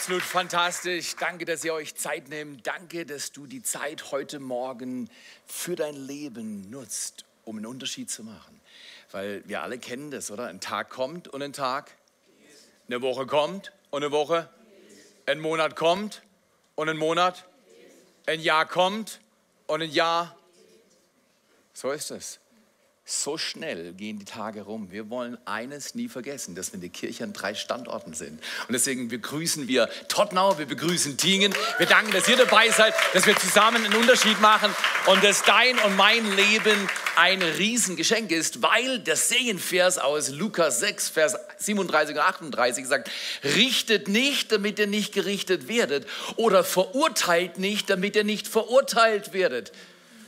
absolut fantastisch. Danke, dass ihr euch Zeit nehmt. Danke, dass du die Zeit heute Morgen für dein Leben nutzt, um einen Unterschied zu machen. Weil wir alle kennen das, oder? Ein Tag kommt und ein Tag. Eine Woche kommt und eine Woche. Ein Monat kommt und ein Monat. Ein Jahr kommt und ein Jahr. So ist es. So schnell gehen die Tage rum. Wir wollen eines nie vergessen, dass wir in der Kirche an drei Standorten sind. Und deswegen begrüßen wir Tottenau, wir begrüßen Tingen. Wir danken, dass ihr dabei seid, dass wir zusammen einen Unterschied machen und dass dein und mein Leben ein Riesengeschenk ist, weil der Segenvers aus Lukas 6, Vers 37 und 38 sagt, richtet nicht, damit ihr nicht gerichtet werdet oder verurteilt nicht, damit ihr nicht verurteilt werdet,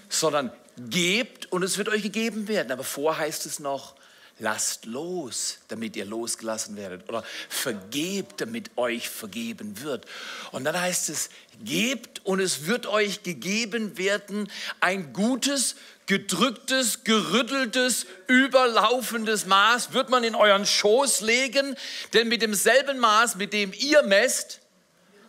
sondern gebt und es wird euch gegeben werden. Aber vor heißt es noch, lasst los, damit ihr losgelassen werdet. Oder vergebt, damit euch vergeben wird. Und dann heißt es, gebt und es wird euch gegeben werden ein gutes, gedrücktes, gerütteltes, überlaufendes Maß wird man in euren Schoß legen, denn mit demselben Maß, mit dem ihr messt,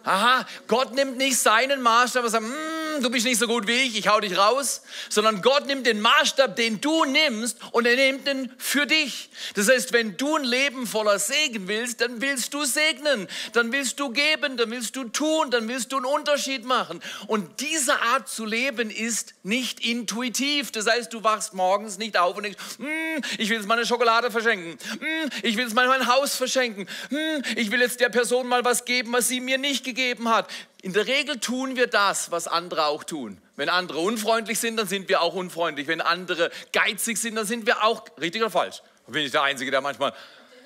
Aha, Gott nimmt nicht seinen Maßstab und sagt, mm, du bist nicht so gut wie ich, ich hau dich raus, sondern Gott nimmt den Maßstab, den du nimmst und er nimmt ihn für dich. Das heißt, wenn du ein Leben voller Segen willst, dann willst du segnen, dann willst du geben, dann willst du tun, dann willst du einen Unterschied machen. Und diese Art zu leben ist nicht intuitiv. Das heißt, du wachst morgens nicht auf und denkst, mm, ich will jetzt meine Schokolade verschenken, mm, ich will jetzt mal mein Haus verschenken, ich will jetzt der Person mal was geben, was sie mir nicht gegeben hat. In der Regel tun wir das, was andere auch tun. Wenn andere unfreundlich sind, dann sind wir auch unfreundlich. Wenn andere geizig sind, dann sind wir auch richtig oder falsch. Bin ich der Einzige, der manchmal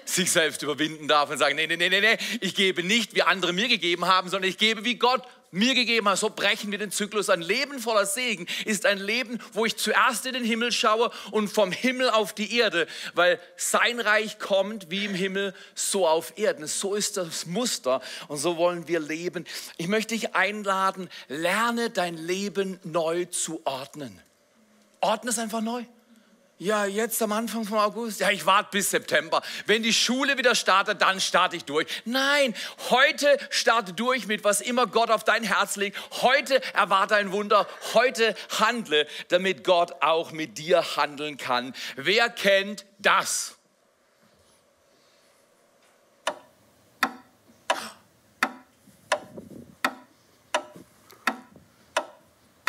sich selbst überwinden darf und sagen, nee, nee, nee, nee, nee, ich gebe nicht, wie andere mir gegeben haben, sondern ich gebe, wie Gott mir gegeben hat. So brechen wir den Zyklus. Ein Leben voller Segen ist ein Leben, wo ich zuerst in den Himmel schaue und vom Himmel auf die Erde, weil sein Reich kommt wie im Himmel, so auf Erden. So ist das Muster und so wollen wir leben. Ich möchte dich einladen, lerne dein Leben neu zu ordnen. Ordne es einfach neu. Ja, jetzt am Anfang von August. Ja, ich warte bis September. Wenn die Schule wieder startet, dann starte ich durch. Nein, heute starte durch mit was immer Gott auf dein Herz legt. Heute erwarte ein Wunder. Heute handle, damit Gott auch mit dir handeln kann. Wer kennt das?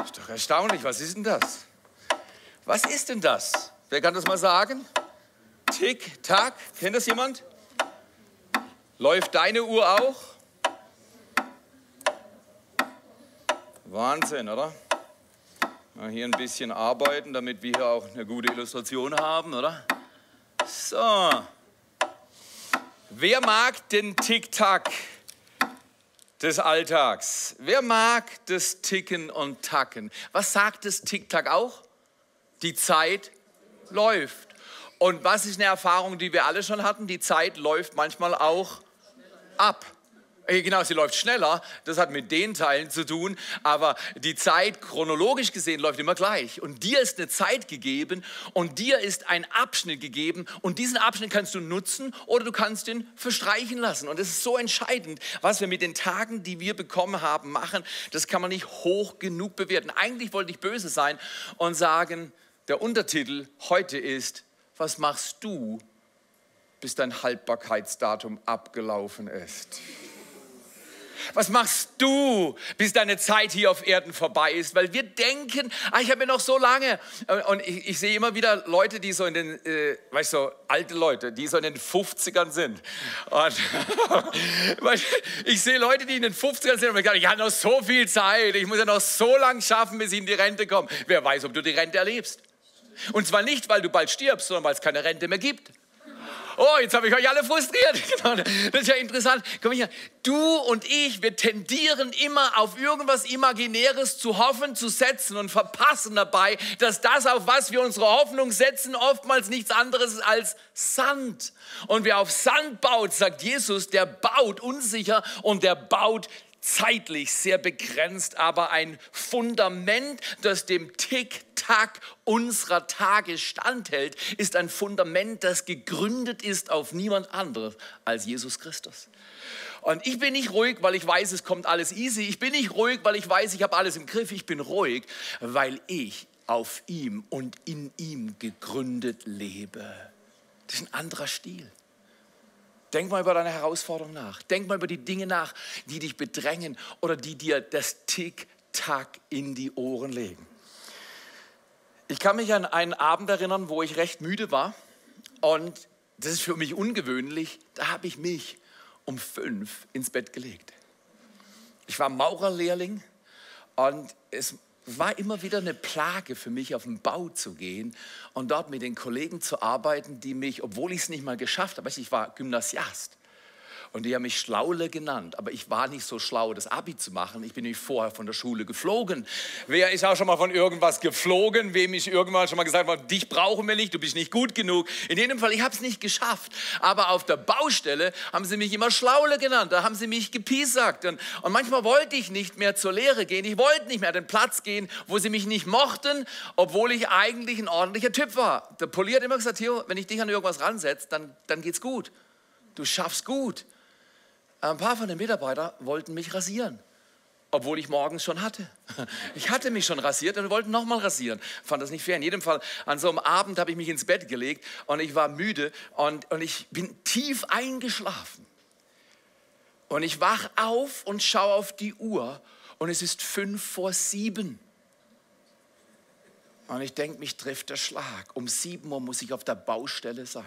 Ist doch erstaunlich. Was ist denn das? Was ist denn das? Wer kann das mal sagen? Tick, tack. Kennt das jemand? Läuft deine Uhr auch? Wahnsinn, oder? Mal hier ein bisschen arbeiten, damit wir hier auch eine gute Illustration haben, oder? So. Wer mag den Tick-Tack des Alltags? Wer mag das Ticken und Tacken? Was sagt das Tick-Tack auch? Die Zeit läuft. Und was ist eine Erfahrung, die wir alle schon hatten? Die Zeit läuft manchmal auch ab. Äh, genau, sie läuft schneller, das hat mit den Teilen zu tun, aber die Zeit chronologisch gesehen läuft immer gleich. Und dir ist eine Zeit gegeben und dir ist ein Abschnitt gegeben und diesen Abschnitt kannst du nutzen oder du kannst ihn verstreichen lassen. Und es ist so entscheidend, was wir mit den Tagen, die wir bekommen haben, machen. Das kann man nicht hoch genug bewerten. Eigentlich wollte ich böse sein und sagen, der Untertitel heute ist, was machst du, bis dein Haltbarkeitsdatum abgelaufen ist? Was machst du, bis deine Zeit hier auf Erden vorbei ist? Weil wir denken, ah, ich habe ja noch so lange. Und ich, ich, sehe immer wieder Leute, die so in den, äh, weißt du, alte Leute, die so in den 50ern sind. Und ich sehe Leute, die in den 50ern sind und ich denke, ich habe noch so viel Zeit. Ich muss ja noch so lange schaffen, bis ich in die Rente komme. Wer weiß, ob du die Rente erlebst. Und zwar nicht, weil du bald stirbst, sondern weil es keine Rente mehr gibt. Oh, jetzt habe ich euch alle frustriert. Genau, das ist ja interessant. Komm hier. Du und ich, wir tendieren immer auf irgendwas Imaginäres zu hoffen, zu setzen und verpassen dabei, dass das, auf was wir unsere Hoffnung setzen, oftmals nichts anderes ist als Sand. Und wer auf Sand baut, sagt Jesus, der baut unsicher und der baut zeitlich sehr begrenzt, aber ein Fundament, das dem Tick-Tack unserer Tage standhält, ist ein Fundament, das gegründet ist auf niemand anderes als Jesus Christus. Und ich bin nicht ruhig, weil ich weiß, es kommt alles easy. Ich bin nicht ruhig, weil ich weiß, ich habe alles im Griff. Ich bin ruhig, weil ich auf ihm und in ihm gegründet lebe. Das ist ein anderer Stil. Denk mal über deine Herausforderung nach. Denk mal über die Dinge nach, die dich bedrängen oder die dir das Tick-Tack in die Ohren legen. Ich kann mich an einen Abend erinnern, wo ich recht müde war. Und das ist für mich ungewöhnlich. Da habe ich mich um fünf ins Bett gelegt. Ich war Maurerlehrling und es war immer wieder eine Plage für mich, auf den Bau zu gehen und dort mit den Kollegen zu arbeiten, die mich, obwohl ich es nicht mal geschafft habe, ich war Gymnasiast, und die haben mich Schlaule genannt. Aber ich war nicht so schlau, das Abi zu machen. Ich bin nämlich vorher von der Schule geflogen. Wer ist auch schon mal von irgendwas geflogen? Wem ich irgendwann schon mal gesagt habe, dich brauchen wir nicht, du bist nicht gut genug. In jedem Fall, ich habe es nicht geschafft. Aber auf der Baustelle haben sie mich immer Schlaule genannt. Da haben sie mich gepiesackt. Und, und manchmal wollte ich nicht mehr zur Lehre gehen. Ich wollte nicht mehr an den Platz gehen, wo sie mich nicht mochten, obwohl ich eigentlich ein ordentlicher Typ war. Der Polier hat immer gesagt, Theo, wenn ich dich an irgendwas ransetze, dann, dann geht's gut. Du schaffst gut. Ein paar von den Mitarbeitern wollten mich rasieren, obwohl ich morgens schon hatte. Ich hatte mich schon rasiert und wollten nochmal rasieren. Fand das nicht fair. In jedem Fall, an so einem Abend habe ich mich ins Bett gelegt und ich war müde und, und ich bin tief eingeschlafen. Und ich wach auf und schaue auf die Uhr und es ist fünf vor sieben. Und ich denke, mich trifft der Schlag. Um sieben Uhr muss ich auf der Baustelle sein.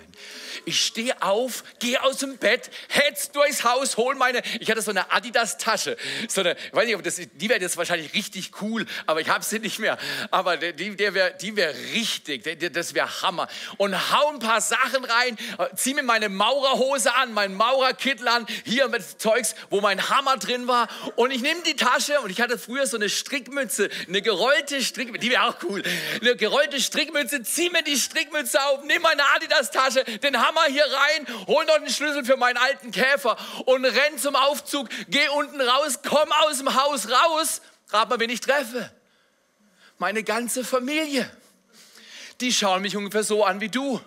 Ich stehe auf, gehe aus dem Bett, hetz durchs Haus, hol meine. Ich hatte so eine Adidas-Tasche. So eine, ich weiß nicht, ob das, die wäre jetzt wahrscheinlich richtig cool, aber ich habe sie nicht mehr. Aber die, die wäre die wär richtig, das wäre Hammer. Und hau ein paar Sachen rein, zieh mir meine Maurerhose an, mein Maurerkittel an, hier mit Zeugs, wo mein Hammer drin war. Und ich nehme die Tasche und ich hatte früher so eine Strickmütze, eine gerollte Strickmütze, die wäre auch cool eine gerollte Strickmütze, zieh mir die Strickmütze auf, nimm meine Adidas-Tasche, den Hammer hier rein, hol noch den Schlüssel für meinen alten Käfer und renn zum Aufzug, geh unten raus, komm aus dem Haus raus, rat mal, wen ich treffe. Meine ganze Familie. Die schauen mich ungefähr so an wie du.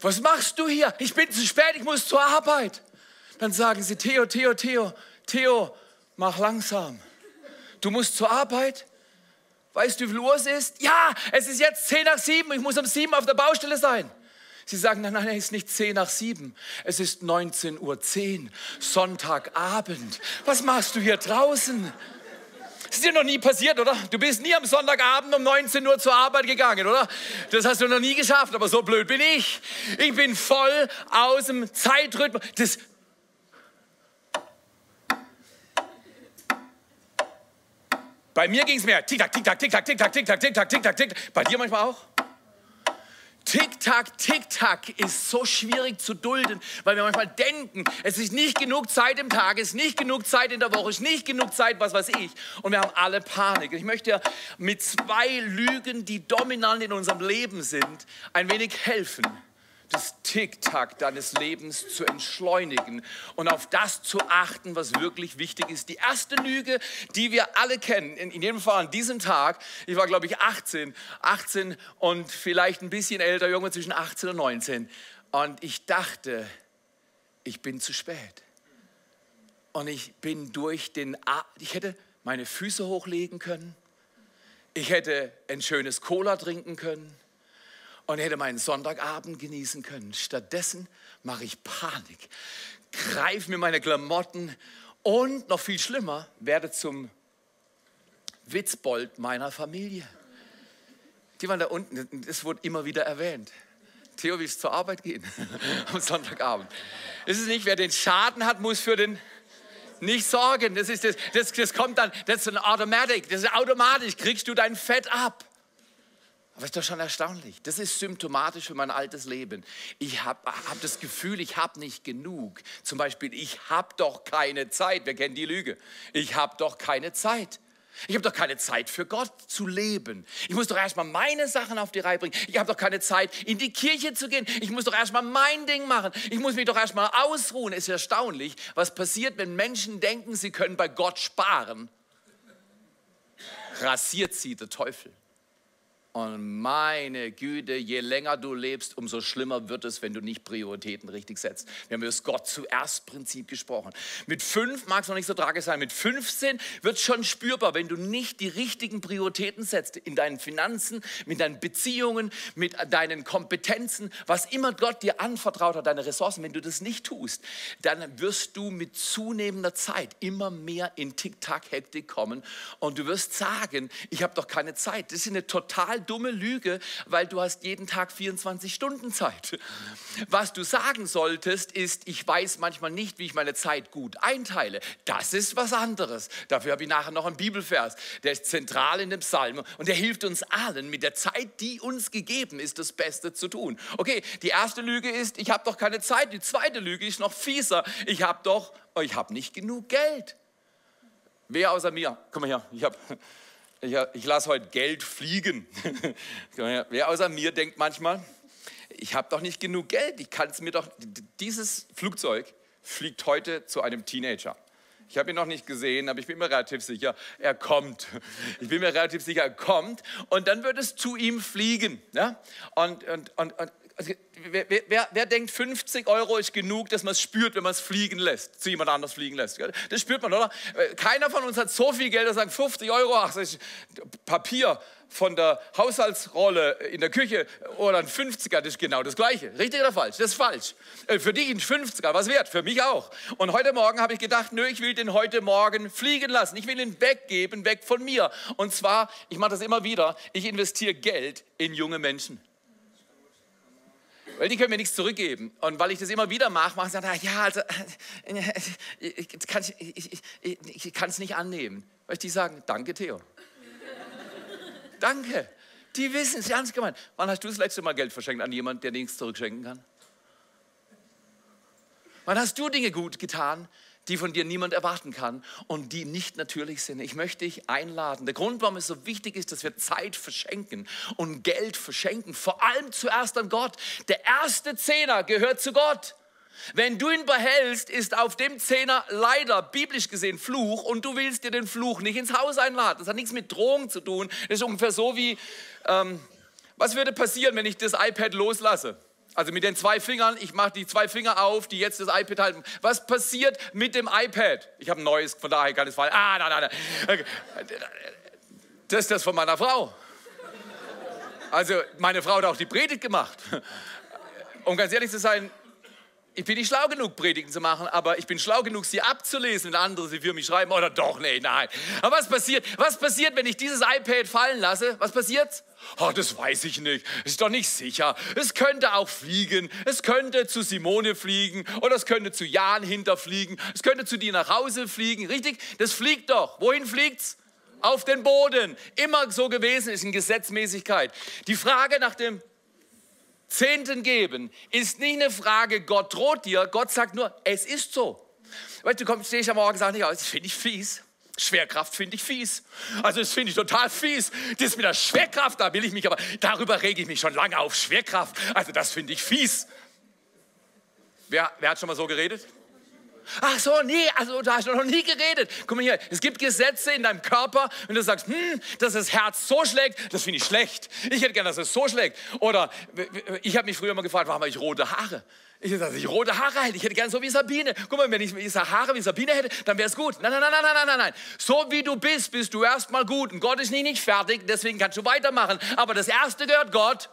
Was machst du hier? Ich bin zu spät, ich muss zur Arbeit. Dann sagen sie, Theo, Theo, Theo, Theo, mach langsam. Du musst zur Arbeit? Weißt du, wie viel Uhr es ist? Ja, es ist jetzt 10 nach 7. Ich muss um 7 auf der Baustelle sein. Sie sagen, nein, nein, es ist nicht 10 nach 7. Es ist 19.10 Uhr, Sonntagabend. Was machst du hier draußen? Das ist dir noch nie passiert, oder? Du bist nie am Sonntagabend um 19 Uhr zur Arbeit gegangen, oder? Das hast du noch nie geschafft, aber so blöd bin ich. Ich bin voll aus dem Zeitrhythmus. Das, Bei mir ging es mehr. Tick-Tack, Tick-Tack, Tick-Tack, Tick-Tack, Tick-Tack, Tick-Tack, Tick-Tack, Tick-Tack. Bei dir manchmal auch? Tick-Tack, Tick-Tack ist so schwierig zu dulden, weil wir manchmal denken, es ist nicht genug Zeit im Tag, es ist nicht genug Zeit in der Woche, es ist nicht genug Zeit, was weiß ich. Und wir haben alle Panik. Ich möchte mit zwei Lügen, die dominant in unserem Leben sind, ein wenig helfen das Tick-Tack deines Lebens zu entschleunigen und auf das zu achten, was wirklich wichtig ist. Die erste Lüge, die wir alle kennen, in, in jedem Fall an diesem Tag, ich war glaube ich 18, 18 und vielleicht ein bisschen älter, irgendwann zwischen 18 und 19 und ich dachte, ich bin zu spät. Und ich bin durch den, ich hätte meine Füße hochlegen können, ich hätte ein schönes Cola trinken können, und hätte meinen Sonntagabend genießen können. Stattdessen mache ich Panik, greife mir meine Klamotten und noch viel schlimmer, werde zum Witzbold meiner Familie. Die waren da unten, das wurde immer wieder erwähnt. Theo, willst zur Arbeit gehen am Sonntagabend? Es ist nicht, wer den Schaden hat, muss für den nicht sorgen. Das, ist das, das, das kommt dann, das ist ein Automatic, das ist automatisch, kriegst du dein Fett ab. Aber ist doch schon erstaunlich. Das ist symptomatisch für mein altes Leben. Ich habe hab das Gefühl, ich habe nicht genug. Zum Beispiel, ich habe doch keine Zeit. Wir kennen die Lüge. Ich habe doch keine Zeit. Ich habe doch keine Zeit für Gott zu leben. Ich muss doch erstmal meine Sachen auf die Reihe bringen. Ich habe doch keine Zeit, in die Kirche zu gehen. Ich muss doch erstmal mein Ding machen. Ich muss mich doch erstmal ausruhen. Es ist erstaunlich, was passiert, wenn Menschen denken, sie können bei Gott sparen. Rasiert sie der Teufel. Und meine Güte, je länger du lebst, umso schlimmer wird es, wenn du nicht Prioritäten richtig setzt. Wir haben über das Gott zuerst Prinzip gesprochen. Mit fünf mag es noch nicht so tragisch sein. Mit 15 wird es schon spürbar, wenn du nicht die richtigen Prioritäten setzt in deinen Finanzen, mit deinen Beziehungen, mit deinen Kompetenzen, was immer Gott dir anvertraut hat, deine Ressourcen. Wenn du das nicht tust, dann wirst du mit zunehmender Zeit immer mehr in Tick-Tack-Hektik kommen und du wirst sagen, ich habe doch keine Zeit. Das ist eine total dumme Lüge, weil du hast jeden Tag 24 Stunden Zeit. Was du sagen solltest, ist, ich weiß manchmal nicht, wie ich meine Zeit gut einteile. Das ist was anderes. Dafür habe ich nachher noch einen Bibelvers, der ist zentral in dem Psalm und der hilft uns allen, mit der Zeit, die uns gegeben ist, das Beste zu tun. Okay, die erste Lüge ist, ich habe doch keine Zeit. Die zweite Lüge ist noch fieser. Ich habe doch, ich habe nicht genug Geld. Wer außer mir? Komm mal her, ich habe ich, ich lasse heute Geld fliegen. Wer außer mir denkt manchmal, ich habe doch nicht genug Geld, ich kann es mir doch, dieses Flugzeug fliegt heute zu einem Teenager. Ich habe ihn noch nicht gesehen, aber ich bin mir relativ sicher, er kommt. Ich bin mir relativ sicher, er kommt und dann wird es zu ihm fliegen. Ja? Und, und, und, und also, wer, wer, wer, denkt, 50 Euro ist genug, dass man es spürt, wenn man es fliegen lässt, zu jemand anders fliegen lässt? Das spürt man, oder? Keiner von uns hat so viel Geld, dass sagt 50 Euro, ach, das ist Papier von der Haushaltsrolle in der Küche oder ein 50er, das ist genau das Gleiche. Richtig oder falsch? Das ist falsch. Äh, für dich ein 50er, was wert? Für mich auch. Und heute Morgen habe ich gedacht, nö, ich will den heute Morgen fliegen lassen. Ich will ihn weggeben, weg von mir. Und zwar, ich mache das immer wieder, ich investiere Geld in junge Menschen. Weil die können mir nichts zurückgeben. Und weil ich das immer wieder mache, mache ich dann, ja, also, ich kann es ich, ich, ich nicht annehmen. Weil die sagen, danke Theo. danke. Die wissen es ernst gemeint. Wann hast du das letzte Mal Geld verschenkt an jemanden, der nichts zurückschenken kann? Wann hast du Dinge gut getan, die von dir niemand erwarten kann und die nicht natürlich sind. Ich möchte dich einladen. Der Grund, warum es so wichtig ist, dass wir Zeit verschenken und Geld verschenken, vor allem zuerst an Gott. Der erste Zehner gehört zu Gott. Wenn du ihn behältst, ist auf dem Zehner leider biblisch gesehen Fluch und du willst dir den Fluch nicht ins Haus einladen. Das hat nichts mit Drohung zu tun. Das ist ungefähr so wie, ähm, was würde passieren, wenn ich das iPad loslasse? Also mit den zwei Fingern, ich mache die zwei Finger auf, die jetzt das iPad halten. Was passiert mit dem iPad? Ich habe ein neues, von daher kann es fallen. Ah, nein, nein, nein. Das ist das von meiner Frau. Also meine Frau hat auch die Predigt gemacht. Um ganz ehrlich zu sein, ich bin nicht schlau genug, Predigten zu machen, aber ich bin schlau genug, sie abzulesen, wenn andere sie für mich schreiben. Oder doch, nee, nein. Aber was passiert? Was passiert, wenn ich dieses iPad fallen lasse? Was passiert? Oh, das weiß ich nicht. Ist doch nicht sicher. Es könnte auch fliegen. Es könnte zu Simone fliegen oder es könnte zu Jan hinterfliegen. Es könnte zu dir nach Hause fliegen. Richtig? Das fliegt doch. Wohin fliegt's? Auf den Boden. Immer so gewesen ist in Gesetzmäßigkeit. Die Frage nach dem Zehnten geben ist nicht eine Frage, Gott droht dir. Gott sagt nur, es ist so. Weißt du, kommst, stehst am Morgen und sagst nicht, das finde ich fies. Schwerkraft finde ich fies. Also das finde ich total fies. Das mit der Schwerkraft, da will ich mich aber, darüber rege ich mich schon lange auf. Schwerkraft, also das finde ich fies. Wer, wer hat schon mal so geredet? Ach so, nee, also da hast du noch nie geredet. Guck mal hier, es gibt Gesetze in deinem Körper, wenn du sagst, hm, dass das Herz so schlägt, das finde ich schlecht. Ich hätte gerne, dass es so schlägt. Oder ich habe mich früher mal gefragt, warum habe ich rote Haare? Ich hätte, dass ich rote Haare hätte. Ich hätte gerne so wie Sabine. Guck mal, wenn ich Haare wie Sabine hätte, dann wäre es gut. Nein, nein, nein, nein, nein, nein, nein. So wie du bist, bist du erstmal gut. Und Gott ist nie nicht fertig, deswegen kannst du weitermachen. Aber das Erste gehört Gott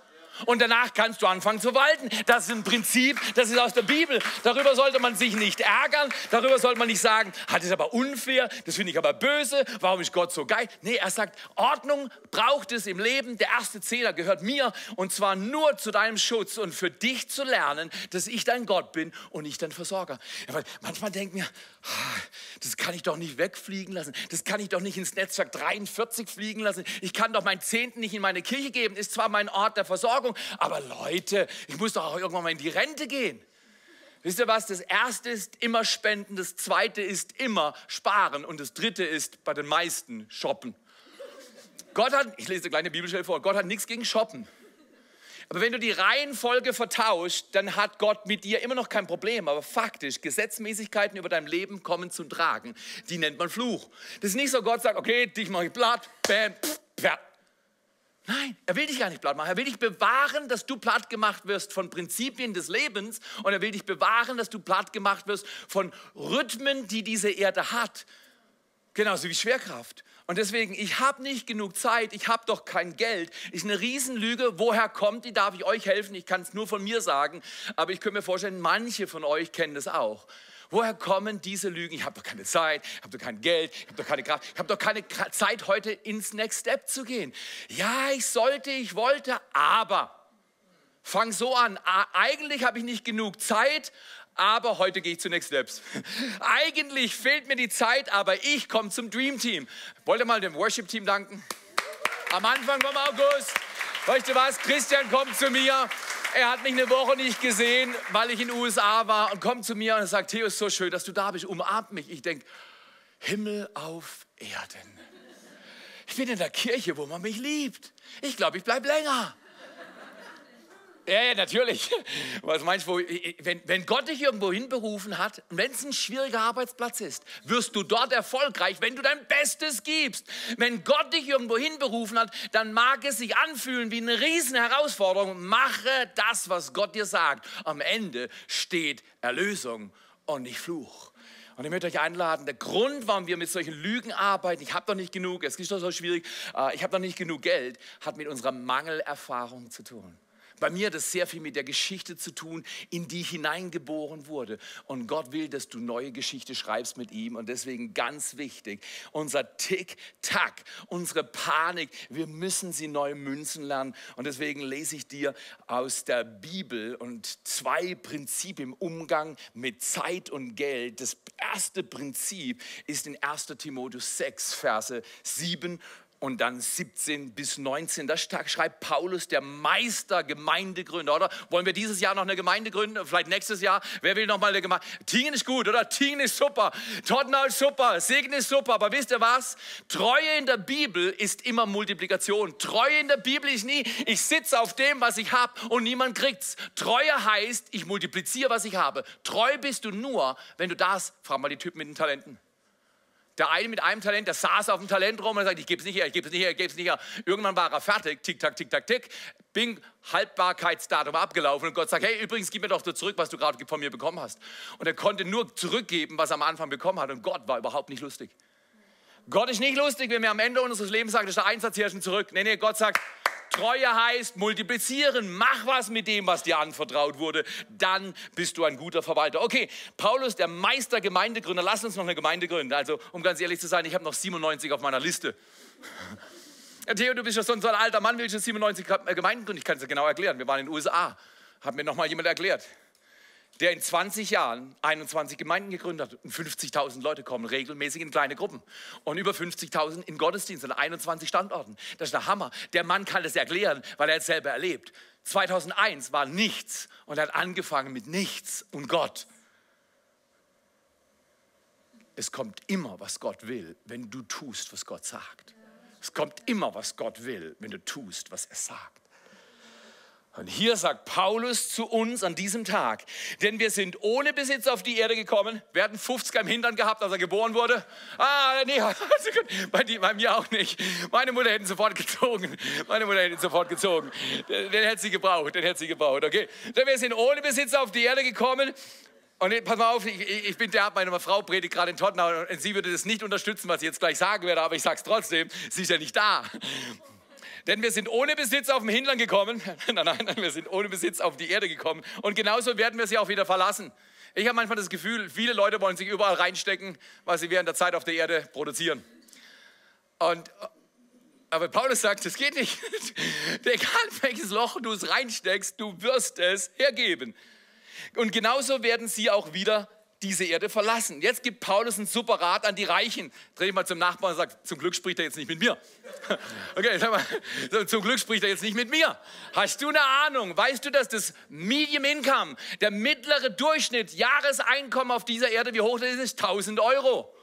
und danach kannst du anfangen zu walten. Das ist ein Prinzip, das ist aus der Bibel. Darüber sollte man sich nicht ärgern, darüber sollte man nicht sagen, hat es aber unfair, das finde ich aber böse, warum ist Gott so geil? Nee, er sagt, Ordnung braucht es im Leben, der erste Zähler gehört mir und zwar nur zu deinem Schutz und für dich zu lernen, dass ich dein Gott bin und ich dein Versorger. Ja, manchmal denkt mir, ah, das kann ich doch nicht wegfliegen lassen, das kann ich doch nicht ins Netzwerk 43 fliegen lassen, ich kann doch meinen Zehnten nicht in meine Kirche geben, ist zwar mein Ort der Versorgung, Versorgung. Aber Leute, ich muss doch auch irgendwann mal in die Rente gehen. Wisst ihr was? Das erste ist immer spenden, das zweite ist immer sparen und das dritte ist bei den meisten shoppen. Gott hat, ich lese eine kleine Bibelstelle vor, Gott hat nichts gegen shoppen. Aber wenn du die Reihenfolge vertauscht, dann hat Gott mit dir immer noch kein Problem. Aber faktisch, Gesetzmäßigkeiten über dein Leben kommen zum Tragen. Die nennt man Fluch. Das ist nicht so, Gott sagt, okay, dich mache ich platt, bam, pff, pff. Nein, er will dich gar nicht platt machen. Er will dich bewahren, dass du platt gemacht wirst von Prinzipien des Lebens. Und er will dich bewahren, dass du platt gemacht wirst von Rhythmen, die diese Erde hat. Genauso wie Schwerkraft. Und deswegen, ich habe nicht genug Zeit, ich habe doch kein Geld. Ist eine Riesenlüge. Woher kommt die? Darf ich euch helfen? Ich kann es nur von mir sagen. Aber ich könnte mir vorstellen, manche von euch kennen das auch. Woher kommen diese Lügen? Ich habe doch keine Zeit, ich habe doch kein Geld, ich habe doch keine Kraft, ich habe doch keine Zeit, heute ins Next Step zu gehen. Ja, ich sollte, ich wollte, aber fang so an. Eigentlich habe ich nicht genug Zeit, aber heute gehe ich zu Next Steps. Eigentlich fehlt mir die Zeit, aber ich komme zum Dream Team. Wollt ihr mal dem Worship Team danken? Am Anfang vom August. Weißt du was? Christian kommt zu mir. Er hat mich eine Woche nicht gesehen, weil ich in den USA war und kommt zu mir und sagt, Theo, ist so schön, dass du da bist, umarmt mich. Ich denke, Himmel auf Erden. Ich bin in der Kirche, wo man mich liebt. Ich glaube, ich bleibe länger. Ja, ja, natürlich. Was meinst du, wenn, wenn Gott dich irgendwo hinberufen hat, wenn es ein schwieriger Arbeitsplatz ist, wirst du dort erfolgreich, wenn du dein Bestes gibst. Wenn Gott dich irgendwo hinberufen hat, dann mag es sich anfühlen wie eine riesen Herausforderung. Mache das, was Gott dir sagt. Am Ende steht Erlösung und nicht Fluch. Und ich möchte euch einladen, der Grund, warum wir mit solchen Lügen arbeiten, ich habe doch nicht genug, es ist doch so schwierig, äh, ich habe doch nicht genug Geld, hat mit unserer Mangelerfahrung zu tun. Bei mir hat es sehr viel mit der Geschichte zu tun, in die hineingeboren wurde. Und Gott will, dass du neue Geschichte schreibst mit ihm. Und deswegen ganz wichtig, unser Tick-Tack, unsere Panik, wir müssen sie neu münzen lernen. Und deswegen lese ich dir aus der Bibel und zwei Prinzipien im Umgang mit Zeit und Geld. Das erste Prinzip ist in 1 Timotheus 6, Verse 7 und dann 17 bis 19. Da schreibt Paulus, der Meister Gemeindegründer, oder? Wollen wir dieses Jahr noch eine Gemeinde gründen? Vielleicht nächstes Jahr? Wer will noch mal eine Gemeinde? Tingen ist gut, oder? Tingen ist super. Tottenham ist super. Segen ist super. Aber wisst ihr was? Treue in der Bibel ist immer Multiplikation. Treue in der Bibel ist nie, ich sitze auf dem, was ich habe und niemand kriegt's. Treue heißt, ich multipliziere, was ich habe. Treu bist du nur, wenn du das, frag mal die Typen mit den Talenten. Der eine mit einem Talent, der saß auf dem Talent rum und sagt, ich gebe es nicht her, ich gebe es nicht her, ich gebe es nicht her. Irgendwann war er fertig, tick, tack, tick, tack, tick. Bing, Haltbarkeitsdatum abgelaufen und Gott sagt, hey, übrigens, gib mir doch zurück, was du gerade von mir bekommen hast. Und er konnte nur zurückgeben, was er am Anfang bekommen hat und Gott war überhaupt nicht lustig. Gott ist nicht lustig, wenn wir am Ende unseres Lebens sagen, das ist der Einsatz hier schon zurück. Nee, nee, Gott sagt, Treue heißt multiplizieren. Mach was mit dem, was dir anvertraut wurde. Dann bist du ein guter Verwalter. Okay, Paulus, der Meister Gemeindegründer. Lass uns noch eine Gemeinde gründen. Also, um ganz ehrlich zu sein, ich habe noch 97 auf meiner Liste. Theo, du bist ja so ein alter Mann, willst du 97 Gemeinden gründen? Ich kann es dir genau erklären. Wir waren in den USA. Hat mir noch mal jemand erklärt der in 20 Jahren 21 Gemeinden gegründet hat und 50.000 Leute kommen regelmäßig in kleine Gruppen und über 50.000 in Gottesdiensten an 21 Standorten. Das ist der Hammer. Der Mann kann das erklären, weil er es selber erlebt. 2001 war nichts und er hat angefangen mit nichts und Gott. Es kommt immer, was Gott will, wenn du tust, was Gott sagt. Es kommt immer, was Gott will, wenn du tust, was er sagt. Und hier sagt Paulus zu uns an diesem Tag, denn wir sind ohne Besitz auf die Erde gekommen. Wir hatten 50 im Hintern gehabt, als er geboren wurde. Ah, nee, bei, die, bei mir auch nicht. Meine Mutter hätte ihn sofort gezogen. Meine Mutter hätte ihn sofort gezogen. Den, den hätte sie gebraucht, den hätte sie gebraucht, okay. Denn wir sind ohne Besitz auf die Erde gekommen. Und pass mal auf, ich, ich bin der, meine Frau predigt gerade in Tottenham und sie würde das nicht unterstützen, was ich jetzt gleich sagen werde, aber ich sage es trotzdem, sie ist ja nicht da. Denn wir sind ohne Besitz auf dem Hindern gekommen. nein, nein, nein, wir sind ohne Besitz auf die Erde gekommen. Und genauso werden wir sie auch wieder verlassen. Ich habe manchmal das Gefühl, viele Leute wollen sich überall reinstecken, was sie während der Zeit auf der Erde produzieren. Und, aber Paulus sagt, das geht nicht. Egal welches Loch du es reinsteckst, du wirst es hergeben. Und genauso werden sie auch wieder diese Erde verlassen. Jetzt gibt Paulus einen super Rat an die Reichen. Dreh ich mal zum Nachbarn und sag, zum Glück spricht er jetzt nicht mit mir. Okay, sag mal, zum Glück spricht er jetzt nicht mit mir. Hast du eine Ahnung? Weißt du, dass das Medium Income, der mittlere Durchschnitt, Jahreseinkommen auf dieser Erde, wie hoch das ist? 1000 Euro.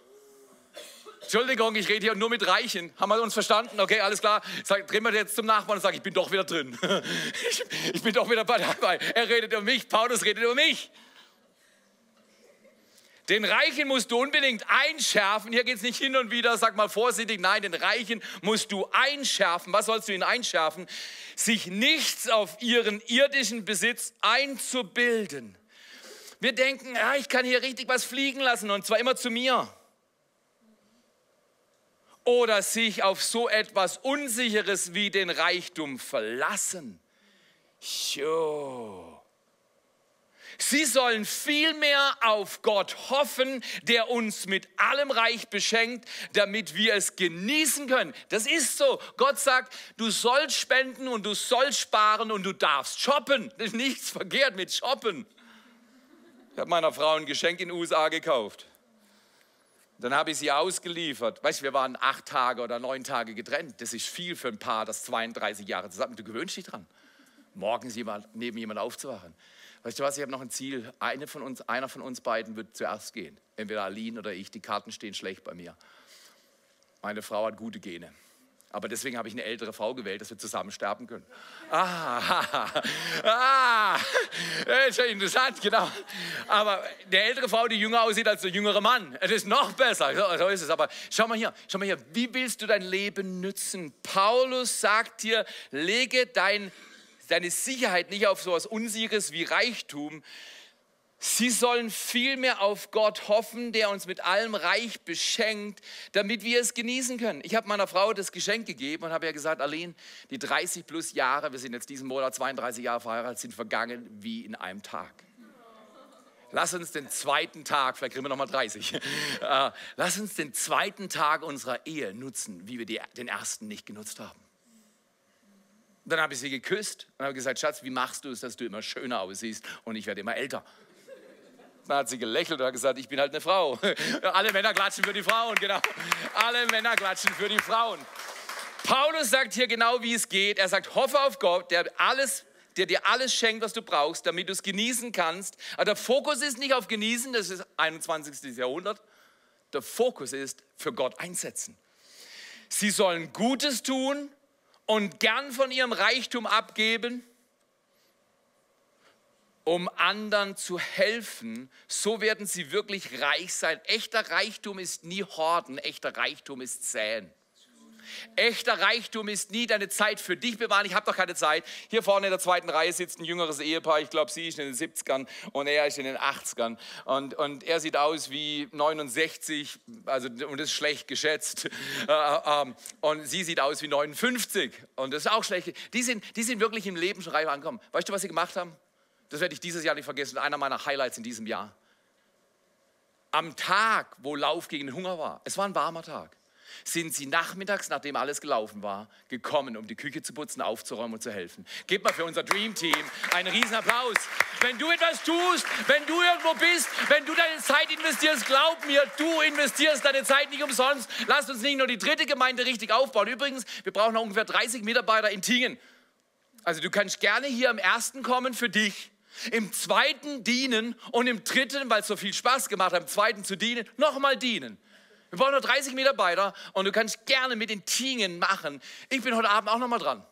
Entschuldigung, ich rede hier nur mit Reichen. Haben wir uns verstanden? Okay, alles klar. Sag, drehen wir jetzt zum Nachbarn und sagen, ich bin doch wieder drin. ich, ich bin doch wieder dabei. Er redet über mich, Paulus redet über mich. Den Reichen musst du unbedingt einschärfen. Hier geht es nicht hin und wieder, sag mal vorsichtig. Nein, den Reichen musst du einschärfen. Was sollst du ihnen einschärfen? Sich nichts auf ihren irdischen Besitz einzubilden. Wir denken, ja, ich kann hier richtig was fliegen lassen und zwar immer zu mir. Oder sich auf so etwas Unsicheres wie den Reichtum verlassen. Jo. Sie sollen vielmehr auf Gott hoffen, der uns mit allem Reich beschenkt, damit wir es genießen können. Das ist so. Gott sagt, du sollst spenden und du sollst sparen und du darfst shoppen. Das ist nichts verkehrt mit shoppen. Ich habe meiner Frau ein Geschenk in den USA gekauft. Dann habe ich sie ausgeliefert. Weißt du, wir waren acht Tage oder neun Tage getrennt. Das ist viel für ein Paar, das 32 Jahre zusammen. Du gewöhnst dich dran, morgens jemand, neben jemand aufzuwachen. Weißt du was, ich habe noch ein Ziel. Eine von uns, einer von uns beiden wird zuerst gehen. Entweder Aline oder ich. Die Karten stehen schlecht bei mir. Meine Frau hat gute Gene. Aber deswegen habe ich eine ältere Frau gewählt, dass wir zusammen sterben können. Ah, ah, das ist ja interessant, genau. Aber eine ältere Frau, die jünger aussieht als der jüngere Mann, das ist noch besser. So ist es. Aber schau mal hier, schau mal hier. Wie willst du dein Leben nützen? Paulus sagt dir, lege dein deine Sicherheit nicht auf so etwas Unsicheres wie Reichtum. Sie sollen vielmehr auf Gott hoffen, der uns mit allem Reich beschenkt, damit wir es genießen können. Ich habe meiner Frau das Geschenk gegeben und habe ihr gesagt, Aline, die 30 plus Jahre, wir sind jetzt diesen Monat 32 Jahre verheiratet, sind vergangen wie in einem Tag. Lass uns den zweiten Tag, vielleicht kriegen wir noch mal 30, äh, lass uns den zweiten Tag unserer Ehe nutzen, wie wir die, den ersten nicht genutzt haben dann habe ich sie geküsst und habe gesagt, Schatz, wie machst du es, dass du immer schöner aussiehst und ich werde immer älter? Dann hat sie gelächelt und hat gesagt, ich bin halt eine Frau. Alle Männer klatschen für die Frauen, genau. Alle Männer klatschen für die Frauen. Paulus sagt hier genau, wie es geht. Er sagt, hoffe auf Gott, der alles der dir alles schenkt, was du brauchst, damit du es genießen kannst. Aber der Fokus ist nicht auf genießen, das ist 21. Jahrhundert. Der Fokus ist für Gott einsetzen. Sie sollen Gutes tun und gern von ihrem Reichtum abgeben, um anderen zu helfen. So werden sie wirklich reich sein. Echter Reichtum ist nie Horden, echter Reichtum ist Säen. Echter Reichtum ist nie deine Zeit für dich bewahren. Ich habe doch keine Zeit. Hier vorne in der zweiten Reihe sitzt ein jüngeres Ehepaar. Ich glaube, sie ist in den 70ern und er ist in den 80ern. Und, und er sieht aus wie 69, also, und das ist schlecht geschätzt. Äh, äh, und sie sieht aus wie 59. Und das ist auch schlecht. Die sind, die sind wirklich im Leben schon reif angekommen. Weißt du, was sie gemacht haben? Das werde ich dieses Jahr nicht vergessen. Einer meiner Highlights in diesem Jahr. Am Tag, wo Lauf gegen Hunger war, es war ein warmer Tag, sind sie nachmittags, nachdem alles gelaufen war, gekommen, um die Küche zu putzen, aufzuräumen und zu helfen. Gebt mal für unser Dream Team einen riesen Applaus. Wenn du etwas tust, wenn du irgendwo bist, wenn du deine Zeit investierst, glaub mir, du investierst deine Zeit nicht umsonst. Lasst uns nicht nur die dritte Gemeinde richtig aufbauen. Übrigens, wir brauchen noch ungefähr 30 Mitarbeiter in Tingen. Also du kannst gerne hier am ersten kommen für dich im zweiten dienen und im dritten, weil es so viel Spaß gemacht hat, im zweiten zu dienen, nochmal dienen. Wir brauchen nur 30 Mitarbeiter und du kannst gerne mit den Tingen machen. Ich bin heute Abend auch noch mal dran.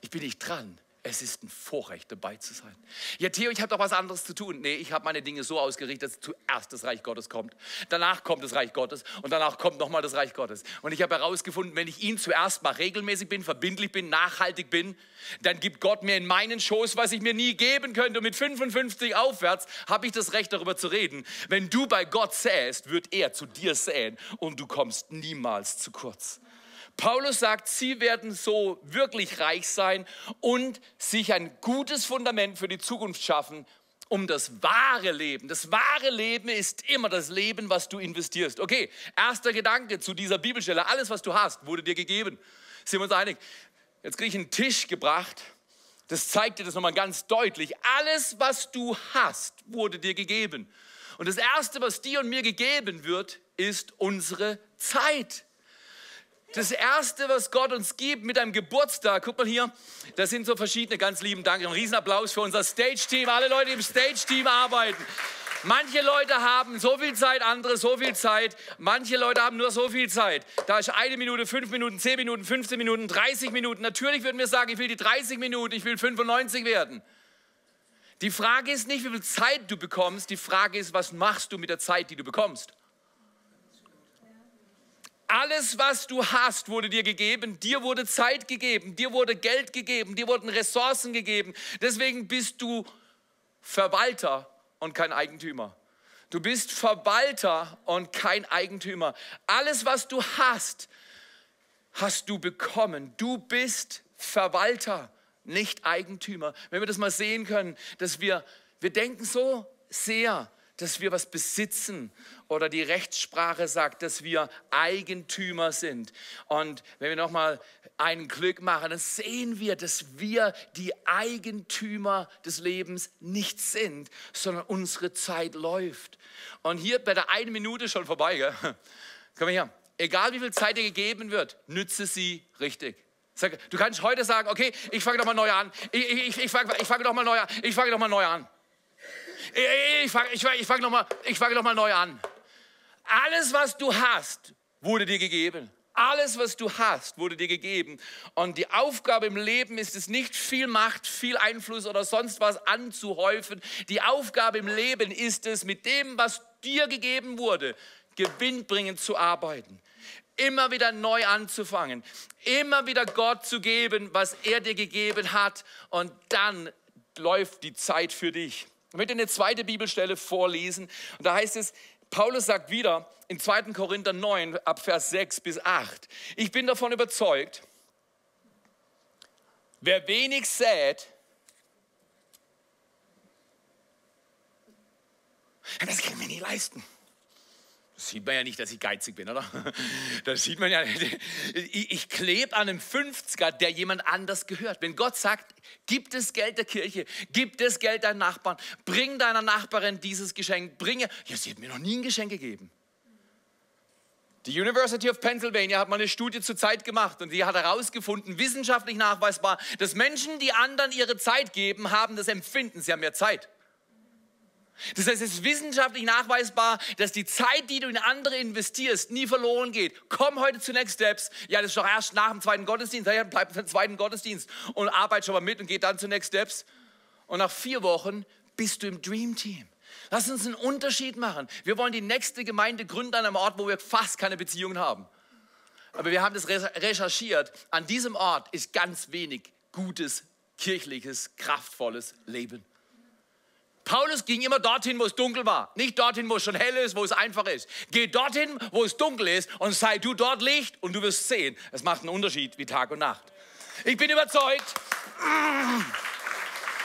Ich bin nicht dran. Es ist ein Vorrecht, dabei zu sein. Ja, Theo, ich habe doch was anderes zu tun. Nee, ich habe meine Dinge so ausgerichtet, dass zuerst das Reich Gottes kommt. Danach kommt das Reich Gottes und danach kommt nochmal das Reich Gottes. Und ich habe herausgefunden, wenn ich ihn zuerst mal regelmäßig bin, verbindlich bin, nachhaltig bin, dann gibt Gott mir in meinen Schoß, was ich mir nie geben könnte. Und mit 55 aufwärts habe ich das Recht, darüber zu reden. Wenn du bei Gott säst, wird er zu dir säen und du kommst niemals zu kurz. Paulus sagt, sie werden so wirklich reich sein und sich ein gutes Fundament für die Zukunft schaffen, um das wahre Leben. Das wahre Leben ist immer das Leben, was du investierst. Okay, erster Gedanke zu dieser Bibelstelle. Alles, was du hast, wurde dir gegeben. Sind wir uns einig? Jetzt kriege ich einen Tisch gebracht. Das zeigt dir das nochmal ganz deutlich. Alles, was du hast, wurde dir gegeben. Und das Erste, was dir und mir gegeben wird, ist unsere Zeit. Das Erste, was Gott uns gibt mit einem Geburtstag, guck mal hier, das sind so verschiedene, ganz lieben Dank. Ein Riesenapplaus für unser Stage-Team, alle Leute, die im Stage-Team arbeiten. Manche Leute haben so viel Zeit, andere so viel Zeit. Manche Leute haben nur so viel Zeit. Da ist eine Minute, fünf Minuten, zehn Minuten, 15 Minuten, 30 Minuten. Natürlich würden wir sagen, ich will die 30 Minuten, ich will 95 werden. Die Frage ist nicht, wie viel Zeit du bekommst. Die Frage ist, was machst du mit der Zeit, die du bekommst? Alles, was du hast, wurde dir gegeben. Dir wurde Zeit gegeben. Dir wurde Geld gegeben. Dir wurden Ressourcen gegeben. Deswegen bist du Verwalter und kein Eigentümer. Du bist Verwalter und kein Eigentümer. Alles, was du hast, hast du bekommen. Du bist Verwalter, nicht Eigentümer. Wenn wir das mal sehen können, dass wir, wir denken so sehr, dass wir was besitzen oder die Rechtssprache sagt, dass wir Eigentümer sind. Und wenn wir nochmal einen Klick machen, dann sehen wir, dass wir die Eigentümer des Lebens nicht sind, sondern unsere Zeit läuft. Und hier bei der einen Minute schon vorbei, gell? komm her. Egal wie viel Zeit dir gegeben wird, nütze sie richtig. Sag, du kannst heute sagen, okay, ich fange doch mal neu an. Ich, ich, ich fange ich fang doch mal neu an. Ich fange doch mal neu an. Ich fange ich ich fang nochmal fang noch neu an. Alles, was du hast, wurde dir gegeben. Alles, was du hast, wurde dir gegeben. Und die Aufgabe im Leben ist es nicht, viel Macht, viel Einfluss oder sonst was anzuhäufen. Die Aufgabe im Leben ist es, mit dem, was dir gegeben wurde, gewinnbringend zu arbeiten. Immer wieder neu anzufangen. Immer wieder Gott zu geben, was er dir gegeben hat. Und dann läuft die Zeit für dich. Ich möchte eine zweite Bibelstelle vorlesen. Und da heißt es, Paulus sagt wieder in 2. Korinther 9 ab Vers 6 bis 8, ich bin davon überzeugt, wer wenig sät, das kann mir nie leisten. Sieht man ja nicht, dass ich geizig bin, oder? Das sieht man ja. Ich klebe an einem 50er, der jemand anders gehört. Wenn Gott sagt, gib das Geld der Kirche, gib das Geld deinen Nachbarn, bring deiner Nachbarin dieses Geschenk, bringe. Ja, sie hat mir noch nie ein Geschenk gegeben. Die University of Pennsylvania hat mal eine Studie zur Zeit gemacht und die hat herausgefunden, wissenschaftlich nachweisbar, dass Menschen, die anderen ihre Zeit geben, haben das Empfinden, sie haben mehr Zeit. Das heißt, es ist wissenschaftlich nachweisbar, dass die Zeit, die du in andere investierst, nie verloren geht. Komm heute zu Next Steps. Ja, das ist doch erst nach dem zweiten Gottesdienst. Ja, bleib den zweiten Gottesdienst und arbeite schon mal mit und geh dann zu Next Steps. Und nach vier Wochen bist du im Dream Team. Lass uns einen Unterschied machen. Wir wollen die nächste Gemeinde gründen an einem Ort, wo wir fast keine Beziehungen haben. Aber wir haben das recherchiert. An diesem Ort ist ganz wenig gutes, kirchliches, kraftvolles Leben. Paulus ging immer dorthin, wo es dunkel war. Nicht dorthin, wo es schon hell ist, wo es einfach ist. Geh dorthin, wo es dunkel ist und sei du dort Licht und du wirst sehen. Es macht einen Unterschied wie Tag und Nacht. Ich bin überzeugt,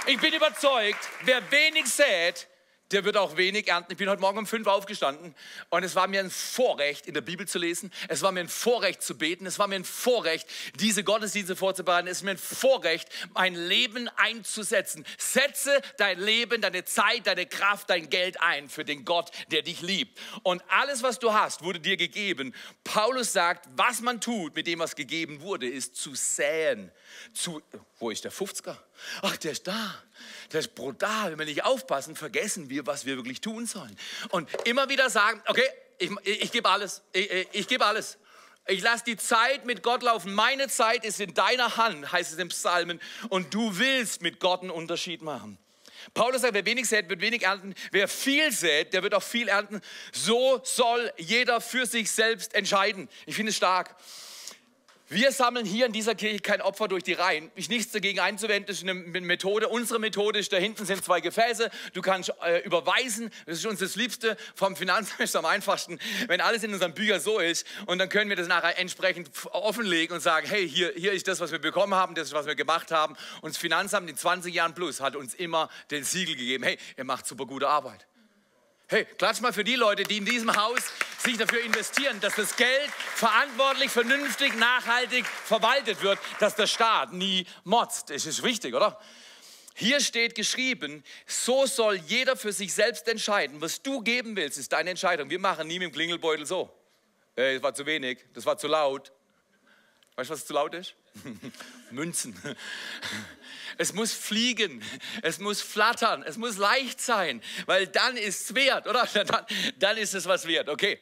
ich bin überzeugt, wer wenig sät, der wird auch wenig ernten. Ich bin heute Morgen um fünf aufgestanden und es war mir ein Vorrecht, in der Bibel zu lesen. Es war mir ein Vorrecht zu beten. Es war mir ein Vorrecht, diese Gottesdienste vorzubereiten. Es ist mir ein Vorrecht, mein Leben einzusetzen. Setze dein Leben, deine Zeit, deine Kraft, dein Geld ein für den Gott, der dich liebt. Und alles, was du hast, wurde dir gegeben. Paulus sagt, was man tut mit dem, was gegeben wurde, ist zu säen. Zu, wo ist der 50er? Ach, der ist da. Das ist brutal. Wenn wir nicht aufpassen, vergessen wir, was wir wirklich tun sollen. Und immer wieder sagen, okay, ich, ich, ich gebe alles. Ich, ich, ich gebe alles. Ich lasse die Zeit mit Gott laufen. Meine Zeit ist in deiner Hand, heißt es im Psalmen. Und du willst mit Gott einen Unterschied machen. Paulus sagt, wer wenig sät, wird wenig ernten. Wer viel sät, der wird auch viel ernten. So soll jeder für sich selbst entscheiden. Ich finde es stark. Wir sammeln hier in dieser Kirche kein Opfer durch die Reihen. Ich nichts dagegen einzuwenden, ist eine Methode. Unsere Methode ist, da hinten sind zwei Gefäße, du kannst äh, überweisen, das ist uns das Liebste. Vom Finanzamt am einfachsten, wenn alles in unseren Büchern so ist und dann können wir das nachher entsprechend offenlegen und sagen, hey, hier, hier ist das, was wir bekommen haben, das ist, was wir gemacht haben. Und das Finanzamt in 20 Jahren plus hat uns immer den Siegel gegeben, hey, ihr macht super gute Arbeit. Hey, klatsch mal für die Leute, die in diesem Haus sich dafür investieren, dass das Geld verantwortlich, vernünftig, nachhaltig verwaltet wird, dass der Staat nie motzt. Das ist wichtig, oder? Hier steht geschrieben, so soll jeder für sich selbst entscheiden. Was du geben willst, ist deine Entscheidung. Wir machen nie mit dem Klingelbeutel so. Äh, das war zu wenig, das war zu laut. Weißt du, was zu laut ist? Münzen. Es muss fliegen, es muss flattern, es muss leicht sein, weil dann ist es wert, oder? Dann, dann ist es was wert. Okay.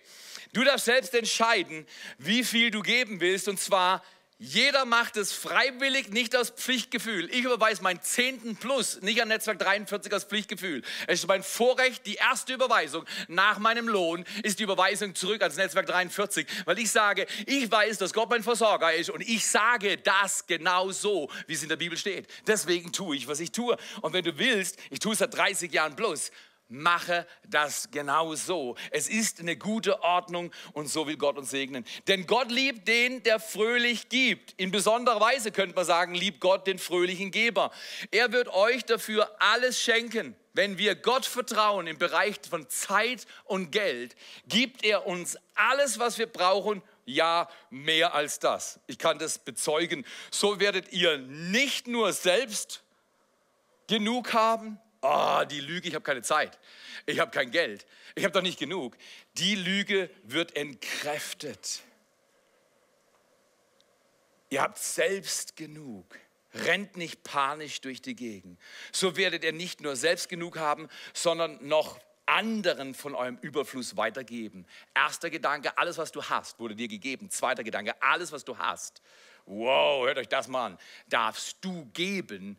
Du darfst selbst entscheiden, wie viel du geben willst, und zwar jeder macht es freiwillig, nicht aus Pflichtgefühl. Ich überweise meinen Zehnten plus, nicht an Netzwerk 43 aus Pflichtgefühl. Es ist mein Vorrecht, die erste Überweisung nach meinem Lohn ist die Überweisung zurück ans Netzwerk 43, weil ich sage, ich weiß, dass Gott mein Versorger ist und ich sage das genau so, wie es in der Bibel steht. Deswegen tue ich, was ich tue. Und wenn du willst, ich tue es seit 30 Jahren plus, mache das genau so. Es ist eine gute Ordnung und so will Gott uns segnen. Denn Gott liebt den, der fröhlich gibt. In besonderer Weise könnte man sagen, liebt Gott den fröhlichen Geber. Er wird euch dafür alles schenken. Wenn wir Gott vertrauen im Bereich von Zeit und Geld, gibt er uns alles, was wir brauchen ja, mehr als das. Ich kann das bezeugen. So werdet ihr nicht nur selbst genug haben, oh, die Lüge, ich habe keine Zeit, ich habe kein Geld, ich habe doch nicht genug. Die Lüge wird entkräftet. Ihr habt selbst genug. Rennt nicht panisch durch die Gegend. So werdet ihr nicht nur selbst genug haben, sondern noch anderen von eurem Überfluss weitergeben. Erster Gedanke, alles, was du hast, wurde dir gegeben. Zweiter Gedanke, alles, was du hast. Wow, hört euch das mal an. Darfst du geben,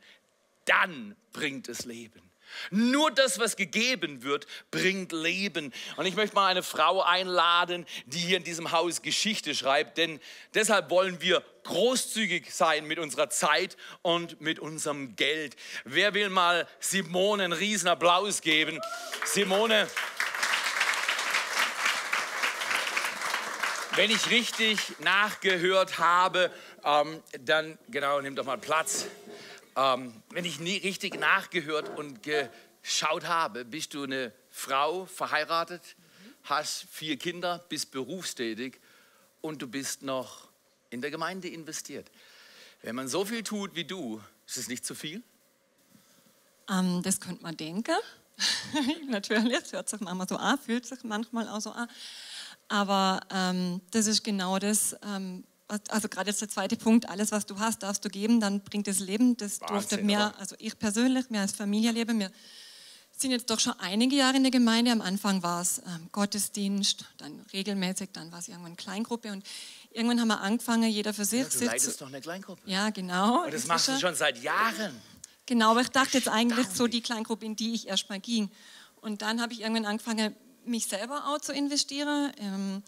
dann bringt es Leben. Nur das, was gegeben wird, bringt Leben. Und ich möchte mal eine Frau einladen, die hier in diesem Haus Geschichte schreibt, denn deshalb wollen wir großzügig sein mit unserer Zeit und mit unserem Geld. Wer will mal Simone einen riesen Applaus geben? Simone, wenn ich richtig nachgehört habe, ähm, dann genau, nimm doch mal Platz. Ähm, wenn ich nie richtig nachgehört und geschaut habe, bist du eine Frau, verheiratet, hast vier Kinder, bist berufstätig und du bist noch in der Gemeinde investiert. Wenn man so viel tut wie du, ist es nicht zu viel? Ähm, das könnte man denken. Natürlich, hört sich manchmal so an, fühlt sich manchmal auch so an. Aber ähm, das ist genau das, ähm, also gerade jetzt der zweite Punkt, alles was du hast, darfst du geben, dann bringt es Leben. Das Wahnsinn, durfte mehr, also ich persönlich, mehr als Familie leben. Wir sind jetzt doch schon einige Jahre in der Gemeinde. Am Anfang war es ähm, Gottesdienst, dann regelmäßig, dann war es irgendwann Kleingruppe und irgendwann haben wir angefangen, jeder für sich. Ja, du leitest doch eine Kleingruppe. Ja, genau. Und das machst du schon seit Jahren. Genau, aber ich dachte jetzt eigentlich so die Kleingruppe, in die ich erstmal ging. Und dann habe ich irgendwann angefangen, mich selber auch zu investieren. Ähm,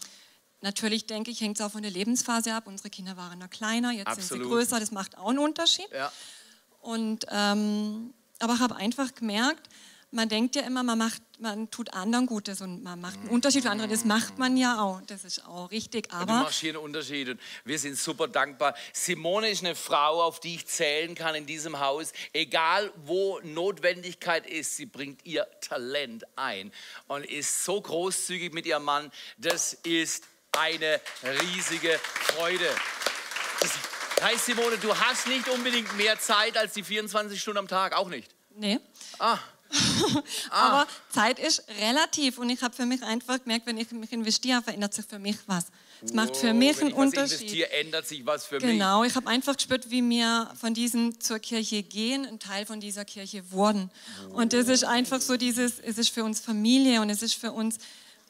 Natürlich denke ich, hängt es auch von der Lebensphase ab. Unsere Kinder waren noch kleiner, jetzt Absolut. sind sie größer, das macht auch einen Unterschied. Ja. Und, ähm, aber ich habe einfach gemerkt, man denkt ja immer, man, macht, man tut anderen Gutes und man macht einen Unterschied für andere. Das macht man ja auch. Das ist auch richtig. Aber du machst hier einen Unterschied und wir sind super dankbar. Simone ist eine Frau, auf die ich zählen kann in diesem Haus. Egal wo Notwendigkeit ist, sie bringt ihr Talent ein und ist so großzügig mit ihrem Mann. Das ist eine riesige Freude. Das heißt, Simone, du hast nicht unbedingt mehr Zeit als die 24 Stunden am Tag, auch nicht? Nee. Ah. Aber ah. Zeit ist relativ und ich habe für mich einfach gemerkt, wenn ich mich investiere, verändert sich für mich was. Es macht für mich einen Unterschied. Investiere, ändert sich was für genau, mich. Genau, ich habe einfach gespürt, wie wir von diesem zur Kirche gehen, ein Teil von dieser Kirche wurden. Und das ist einfach so dieses, es ist für uns Familie und es ist für uns,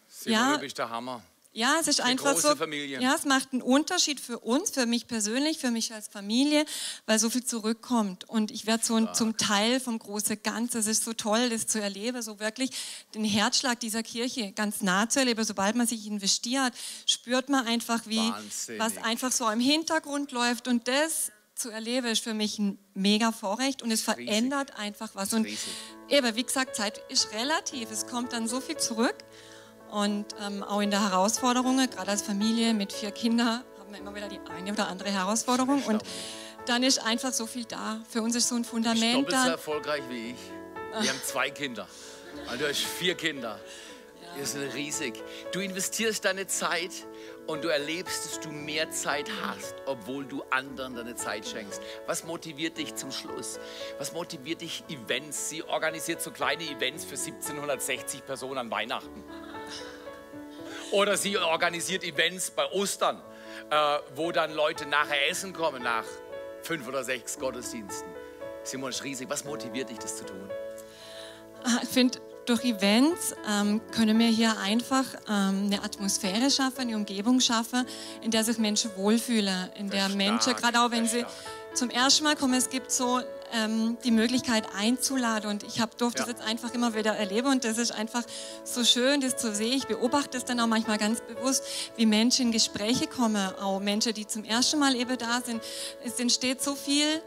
Simone, ja, du bist der Hammer. Ja, es ist einfach so. Familie. Ja, es macht einen Unterschied für uns, für mich persönlich, für mich als Familie, weil so viel zurückkommt. Und ich werde so ein, zum Teil vom großen Ganzen. Es ist so toll, das zu erleben, so wirklich den Herzschlag dieser Kirche ganz nah zu erleben. Sobald man sich investiert, spürt man einfach, wie Wahnsinnig. was einfach so im Hintergrund läuft. Und das zu erleben, ist für mich ein mega Vorrecht und es verändert riesig. einfach was. Und eben, wie gesagt, Zeit ist relativ. Es kommt dann so viel zurück. Und ähm, auch in der Herausforderung, gerade als Familie mit vier Kindern, haben wir immer wieder die eine oder andere Herausforderung. Und dann ist einfach so viel da. Für uns ist so ein Fundament. Du bist doppelt so erfolgreich wie ich. Wir haben zwei Kinder. Also du hast vier Kinder. Das ist riesig. Du investierst deine Zeit und du erlebst, dass du mehr Zeit hast, obwohl du anderen deine Zeit schenkst. Was motiviert dich zum Schluss? Was motiviert dich Events? Sie organisiert so kleine Events für 1760 Personen an Weihnachten. Oder sie organisiert Events bei Ostern, äh, wo dann Leute nachher essen kommen, nach fünf oder sechs Gottesdiensten. Simon ist riesig. Was motiviert dich, das zu tun? Ah, ich finde, durch Events ähm, können wir hier einfach ähm, eine Atmosphäre schaffen, eine Umgebung schaffen, in der sich Menschen wohlfühlen, in der Menschen, gerade auch wenn sie zum ersten Mal kommen, es gibt so ähm, die Möglichkeit einzuladen und ich habe durfte ja. das jetzt einfach immer wieder erleben und das ist einfach so schön, das zu sehen. Ich beobachte es dann auch manchmal ganz bewusst, wie Menschen in Gespräche kommen, auch Menschen, die zum ersten Mal eben da sind. Es entsteht so viel,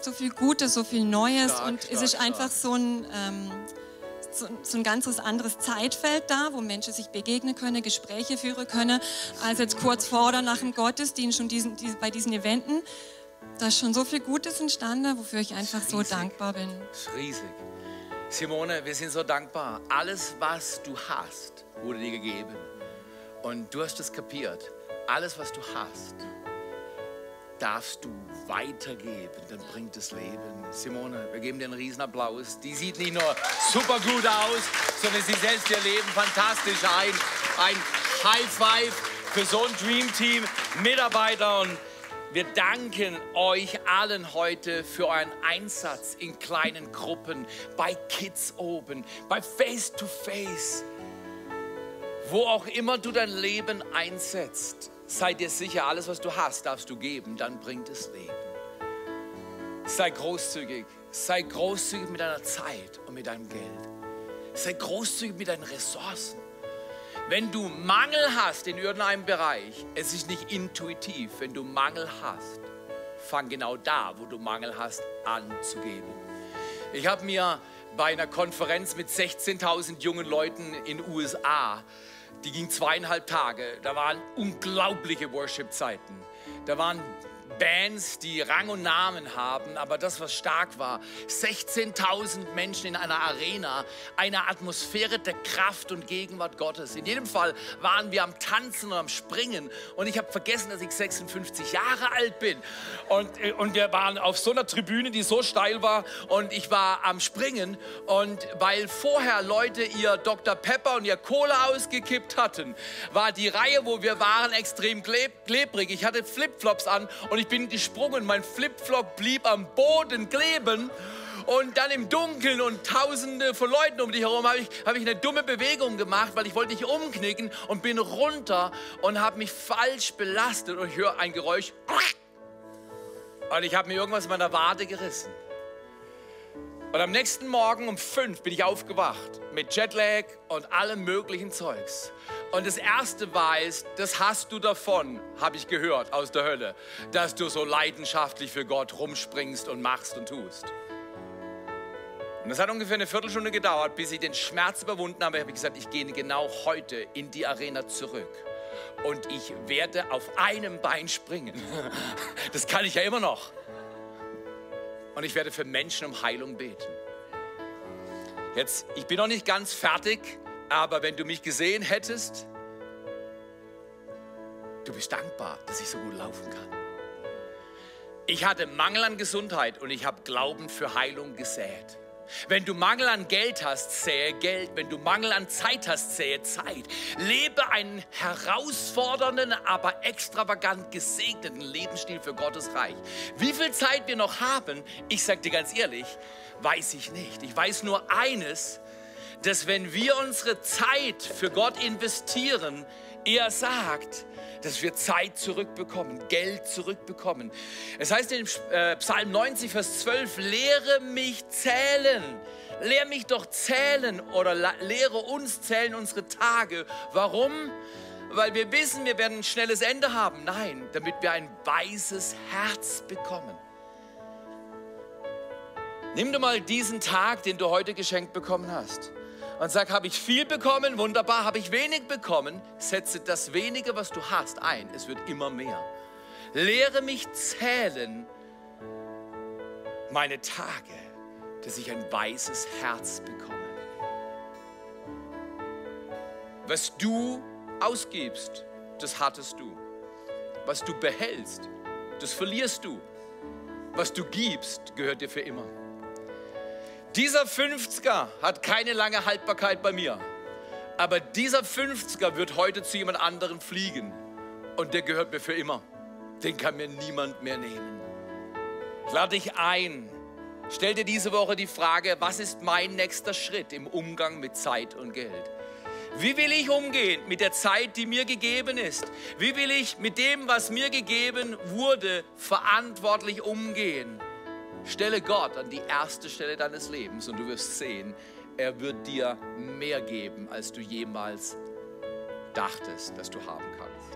so viel Gutes, so viel Neues stark, und stark, es ist stark. einfach so ein ähm, so, so, ein ganzes anderes Zeitfeld da, wo Menschen sich begegnen können, Gespräche führen können, als jetzt kurz vor oder nach dem Gottesdienst und diesen, diese, bei diesen Eventen. Da ist schon so viel Gutes entstanden, wofür ich einfach so dankbar bin. Das ist riesig. Simone, wir sind so dankbar. Alles, was du hast, wurde dir gegeben. Und du hast es kapiert. Alles, was du hast, darfst du weitergeben, dann bringt es Leben. Simone, wir geben dir einen Riesenapplaus. Die sieht nicht nur super gut aus, sondern sie setzt ihr Leben fantastisch ein. Ein High Five für so ein Dream Team, Mitarbeiter und wir danken euch allen heute für euren Einsatz in kleinen Gruppen, bei Kids oben, bei Face to Face. Wo auch immer du dein Leben einsetzt, sei dir sicher, alles, was du hast, darfst du geben, dann bringt es Leben. Sei großzügig, sei großzügig mit deiner Zeit und mit deinem Geld. Sei großzügig mit deinen Ressourcen. Wenn du Mangel hast in irgendeinem Bereich, es ist nicht intuitiv, wenn du Mangel hast, fang genau da, wo du Mangel hast, anzugeben. Ich habe mir bei einer Konferenz mit 16.000 jungen Leuten in USA die ging zweieinhalb Tage. Da waren unglaubliche Worship-Zeiten. Da waren Bands, die Rang und Namen haben, aber das, was stark war, 16.000 Menschen in einer Arena, eine Atmosphäre der Kraft und Gegenwart Gottes. In jedem Fall waren wir am Tanzen und am Springen und ich habe vergessen, dass ich 56 Jahre alt bin und, äh, und wir waren auf so einer Tribüne, die so steil war und ich war am Springen und weil vorher Leute ihr Dr. Pepper und ihr Cola ausgekippt hatten, war die Reihe, wo wir waren, extrem klebrig. Ich hatte Flipflops an und ich bin gesprungen, mein Flipflop blieb am Boden kleben und dann im Dunkeln und tausende von Leuten um dich herum habe ich, hab ich eine dumme Bewegung gemacht, weil ich wollte nicht umknicken und bin runter und habe mich falsch belastet und ich höre ein Geräusch und ich habe mir irgendwas in meiner Wade gerissen. Und am nächsten Morgen um fünf bin ich aufgewacht mit Jetlag und allem möglichen Zeugs. Und das erste war es, das hast du davon, habe ich gehört aus der Hölle, dass du so leidenschaftlich für Gott rumspringst und machst und tust. Und es hat ungefähr eine Viertelstunde gedauert, bis ich den Schmerz überwunden habe. Ich habe gesagt, ich gehe genau heute in die Arena zurück. Und ich werde auf einem Bein springen. Das kann ich ja immer noch. Und ich werde für Menschen um Heilung beten. Jetzt, ich bin noch nicht ganz fertig, aber wenn du mich gesehen hättest, du bist dankbar, dass ich so gut laufen kann. Ich hatte Mangel an Gesundheit und ich habe Glauben für Heilung gesät. Wenn du Mangel an Geld hast, sähe Geld. Wenn du Mangel an Zeit hast, sähe Zeit. Lebe einen herausfordernden, aber extravagant gesegneten Lebensstil für Gottes Reich. Wie viel Zeit wir noch haben, ich sage dir ganz ehrlich, weiß ich nicht. Ich weiß nur eines, dass wenn wir unsere Zeit für Gott investieren, er sagt, dass wir Zeit zurückbekommen, Geld zurückbekommen. Es heißt in äh, Psalm 90, Vers 12, lehre mich zählen. Lehre mich doch zählen oder lehre uns zählen unsere Tage. Warum? Weil wir wissen, wir werden ein schnelles Ende haben. Nein, damit wir ein weises Herz bekommen. Nimm dir mal diesen Tag, den du heute geschenkt bekommen hast und sag, habe ich viel bekommen, wunderbar, habe ich wenig bekommen, setze das wenige, was du hast, ein. Es wird immer mehr. Lehre mich zählen meine Tage, dass ich ein weißes Herz bekomme. Was du ausgibst, das hattest du. Was du behältst, das verlierst du. Was du gibst, gehört dir für immer. Dieser 50er hat keine lange Haltbarkeit bei mir. Aber dieser 50er wird heute zu jemand anderem fliegen. Und der gehört mir für immer. Den kann mir niemand mehr nehmen. Ich lade dich ein. Stell dir diese Woche die Frage, was ist mein nächster Schritt im Umgang mit Zeit und Geld? Wie will ich umgehen mit der Zeit, die mir gegeben ist? Wie will ich mit dem, was mir gegeben wurde, verantwortlich umgehen? Stelle Gott an die erste Stelle deines Lebens und du wirst sehen, er wird dir mehr geben, als du jemals dachtest, dass du haben kannst.